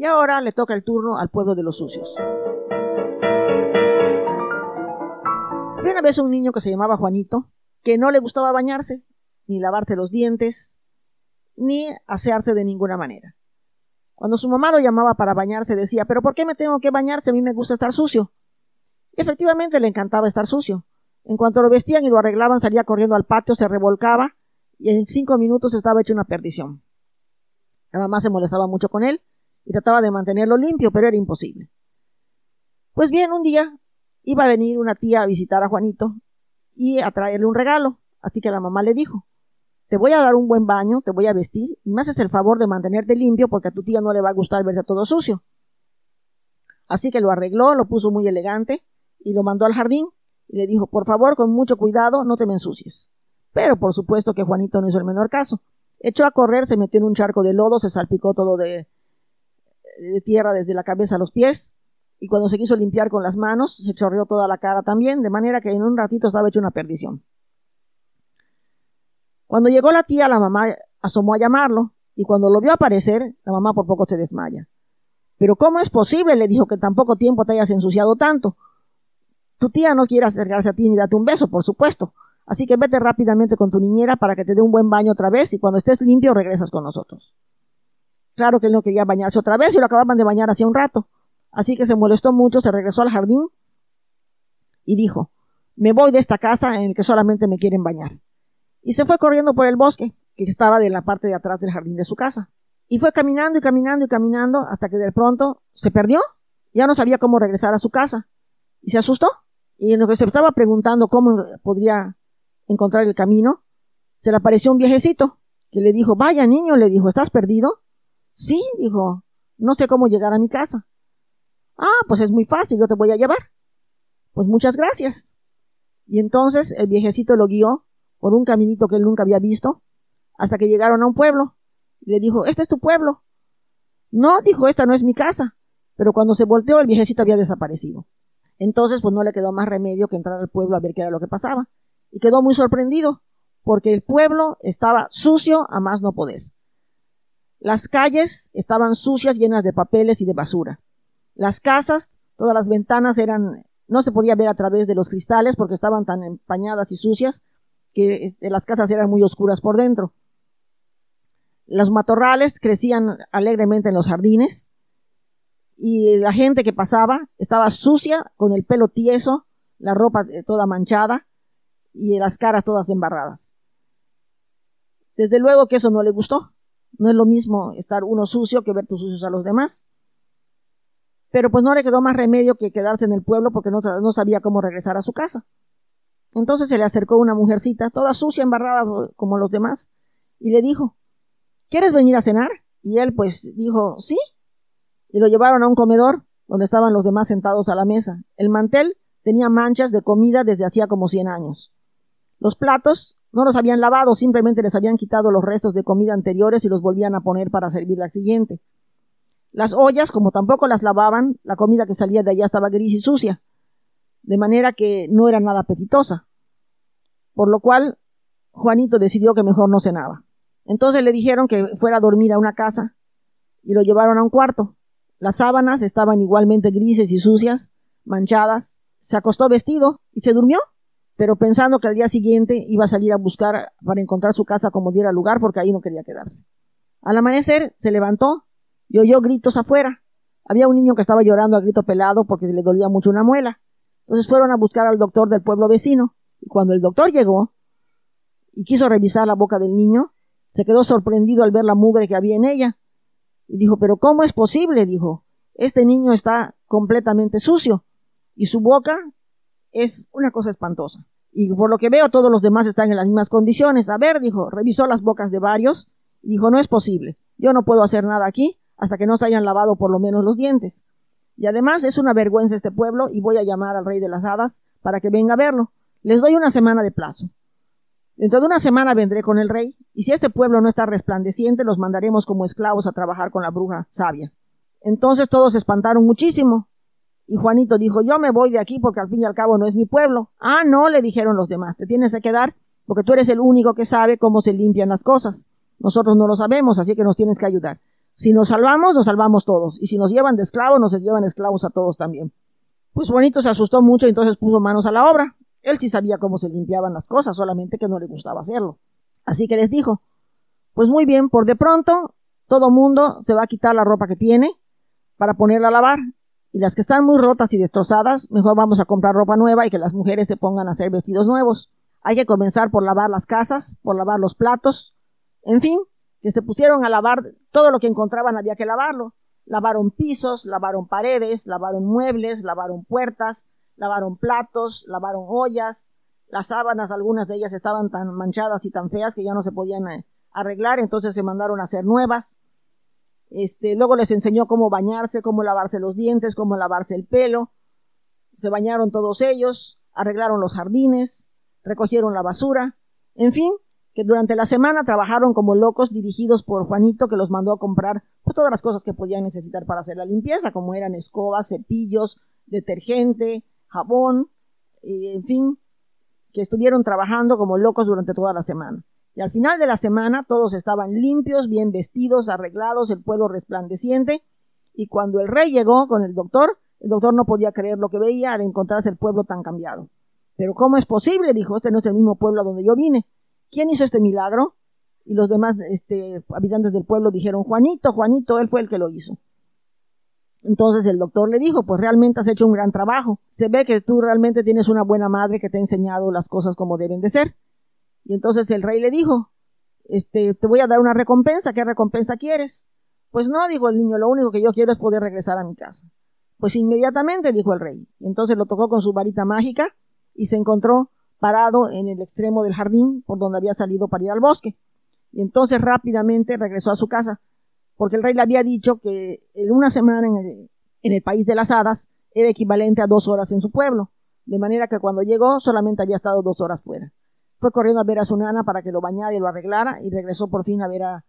Y ahora le toca el turno al pueblo de los sucios. Había una vez un niño que se llamaba Juanito, que no le gustaba bañarse, ni lavarse los dientes, ni asearse de ninguna manera. Cuando su mamá lo llamaba para bañarse decía, pero ¿por qué me tengo que bañarse? A mí me gusta estar sucio. Y efectivamente le encantaba estar sucio. En cuanto lo vestían y lo arreglaban, salía corriendo al patio, se revolcaba y en cinco minutos estaba hecho una perdición. La mamá se molestaba mucho con él y trataba de mantenerlo limpio, pero era imposible. Pues bien, un día iba a venir una tía a visitar a Juanito y a traerle un regalo. Así que la mamá le dijo, te voy a dar un buen baño, te voy a vestir, y me haces el favor de mantenerte limpio porque a tu tía no le va a gustar verte todo sucio. Así que lo arregló, lo puso muy elegante y lo mandó al jardín y le dijo, por favor, con mucho cuidado, no te me ensucies. Pero por supuesto que Juanito no hizo el menor caso. Echó a correr, se metió en un charco de lodo, se salpicó todo de, de tierra desde la cabeza a los pies y cuando se quiso limpiar con las manos, se chorreó toda la cara también, de manera que en un ratito estaba hecho una perdición. Cuando llegó la tía, la mamá asomó a llamarlo, y cuando lo vio aparecer, la mamá por poco se desmaya. Pero ¿cómo es posible? le dijo que en tan poco tiempo te hayas ensuciado tanto. Tu tía no quiere acercarse a ti ni darte un beso, por supuesto. Así que vete rápidamente con tu niñera para que te dé un buen baño otra vez y cuando estés limpio regresas con nosotros. Claro que él no quería bañarse otra vez y lo acababan de bañar hace un rato. Así que se molestó mucho, se regresó al jardín y dijo, me voy de esta casa en el que solamente me quieren bañar. Y se fue corriendo por el bosque, que estaba de la parte de atrás del jardín de su casa. Y fue caminando y caminando y caminando hasta que de pronto se perdió. Ya no sabía cómo regresar a su casa. Y se asustó. Y en lo que se estaba preguntando cómo podría encontrar el camino, se le apareció un viejecito que le dijo, vaya niño, le dijo, ¿estás perdido? Sí, dijo, no sé cómo llegar a mi casa. Ah, pues es muy fácil, yo te voy a llevar. Pues muchas gracias. Y entonces el viejecito lo guió por un caminito que él nunca había visto, hasta que llegaron a un pueblo. Y le dijo, ¿este es tu pueblo? No, dijo, esta no es mi casa. Pero cuando se volteó, el viejecito había desaparecido. Entonces, pues no le quedó más remedio que entrar al pueblo a ver qué era lo que pasaba. Y quedó muy sorprendido, porque el pueblo estaba sucio a más no poder. Las calles estaban sucias, llenas de papeles y de basura. Las casas, todas las ventanas eran, no se podía ver a través de los cristales porque estaban tan empañadas y sucias que este, las casas eran muy oscuras por dentro. Los matorrales crecían alegremente en los jardines y la gente que pasaba estaba sucia, con el pelo tieso, la ropa toda manchada y las caras todas embarradas. Desde luego que eso no le gustó. No es lo mismo estar uno sucio que ver tus sucios a los demás. Pero pues no le quedó más remedio que quedarse en el pueblo porque no, sabía cómo regresar a su casa. Entonces se le acercó una mujercita, toda sucia, embarrada como los demás, y le dijo, ¿Quieres venir a cenar? Y él pues dijo, sí. Y lo llevaron a un comedor donde estaban los demás sentados a la mesa. El mantel tenía manchas de comida desde hacía como cien años. Los platos no los habían lavado, simplemente les habían quitado los restos de comida anteriores y los volvían a poner para servir la siguiente. Las ollas, como tampoco las lavaban, la comida que salía de allá estaba gris y sucia, de manera que no era nada apetitosa. Por lo cual, Juanito decidió que mejor no cenaba. Entonces le dijeron que fuera a dormir a una casa y lo llevaron a un cuarto. Las sábanas estaban igualmente grises y sucias, manchadas. Se acostó vestido y se durmió, pero pensando que al día siguiente iba a salir a buscar para encontrar su casa como diera lugar porque ahí no quería quedarse. Al amanecer se levantó y oyó gritos afuera. Había un niño que estaba llorando a grito pelado porque le dolía mucho una muela. Entonces fueron a buscar al doctor del pueblo vecino. Y cuando el doctor llegó y quiso revisar la boca del niño, se quedó sorprendido al ver la mugre que había en ella. Y dijo, pero ¿cómo es posible? dijo, este niño está completamente sucio y su boca es una cosa espantosa. Y por lo que veo todos los demás están en las mismas condiciones. A ver, dijo, revisó las bocas de varios dijo, no es posible. Yo no puedo hacer nada aquí hasta que no se hayan lavado por lo menos los dientes. Y además es una vergüenza este pueblo y voy a llamar al rey de las hadas para que venga a verlo. Les doy una semana de plazo. Dentro de una semana vendré con el rey, y si este pueblo no está resplandeciente, los mandaremos como esclavos a trabajar con la bruja sabia. Entonces todos se espantaron muchísimo. Y Juanito dijo, yo me voy de aquí porque al fin y al cabo no es mi pueblo. Ah, no, le dijeron los demás, te tienes que quedar porque tú eres el único que sabe cómo se limpian las cosas. Nosotros no lo sabemos, así que nos tienes que ayudar. Si nos salvamos, nos salvamos todos. Y si nos llevan de esclavos, nos llevan esclavos a todos también. Pues Juanito se asustó mucho y entonces puso manos a la obra. Él sí sabía cómo se limpiaban las cosas, solamente que no le gustaba hacerlo. Así que les dijo, pues muy bien, por de pronto, todo mundo se va a quitar la ropa que tiene para ponerla a lavar. Y las que están muy rotas y destrozadas, mejor vamos a comprar ropa nueva y que las mujeres se pongan a hacer vestidos nuevos. Hay que comenzar por lavar las casas, por lavar los platos, en fin, que se pusieron a lavar todo lo que encontraban había que lavarlo. Lavaron pisos, lavaron paredes, lavaron muebles, lavaron puertas, lavaron platos, lavaron ollas, las sábanas, algunas de ellas estaban tan manchadas y tan feas que ya no se podían eh, arreglar, entonces se mandaron a hacer nuevas. Este, luego les enseñó cómo bañarse, cómo lavarse los dientes, cómo lavarse el pelo. Se bañaron todos ellos, arreglaron los jardines, recogieron la basura, en fin, que durante la semana trabajaron como locos dirigidos por Juanito que los mandó a comprar pues, todas las cosas que podían necesitar para hacer la limpieza, como eran escobas, cepillos, detergente, jabón, en fin, que estuvieron trabajando como locos durante toda la semana. Y al final de la semana todos estaban limpios, bien vestidos, arreglados, el pueblo resplandeciente, y cuando el rey llegó con el doctor, el doctor no podía creer lo que veía al encontrarse el pueblo tan cambiado. Pero ¿cómo es posible? Dijo, este no es el mismo pueblo a donde yo vine. ¿Quién hizo este milagro? Y los demás este, habitantes del pueblo dijeron, Juanito, Juanito, él fue el que lo hizo. Entonces el doctor le dijo, pues realmente has hecho un gran trabajo. Se ve que tú realmente tienes una buena madre que te ha enseñado las cosas como deben de ser. Y entonces el rey le dijo, este, te voy a dar una recompensa, ¿qué recompensa quieres? Pues no, dijo el niño, lo único que yo quiero es poder regresar a mi casa. Pues inmediatamente, dijo el rey. Y entonces lo tocó con su varita mágica y se encontró parado en el extremo del jardín por donde había salido para ir al bosque. Y entonces rápidamente regresó a su casa porque el rey le había dicho que en una semana en el, país de las hadas era equivalente a dos horas en su pueblo, de manera que cuando llegó solamente había estado dos horas fuera. Fue corriendo a ver a su nana para que lo bañara y lo arreglara y regresó por fin a ver a,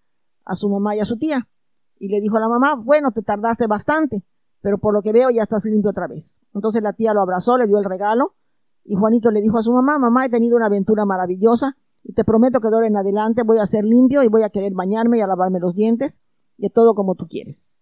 a su mamá y a su tía. Y le dijo a la mamá, bueno, te tardaste bastante, pero por lo que veo ya estás limpio otra vez. Entonces la tía lo abrazó, le dio el regalo y Juanito le dijo a su mamá, mamá, he tenido una aventura maravillosa y te prometo que de ahora en adelante voy a ser limpio y voy a querer bañarme y a lavarme los dientes de todo como tú quieres.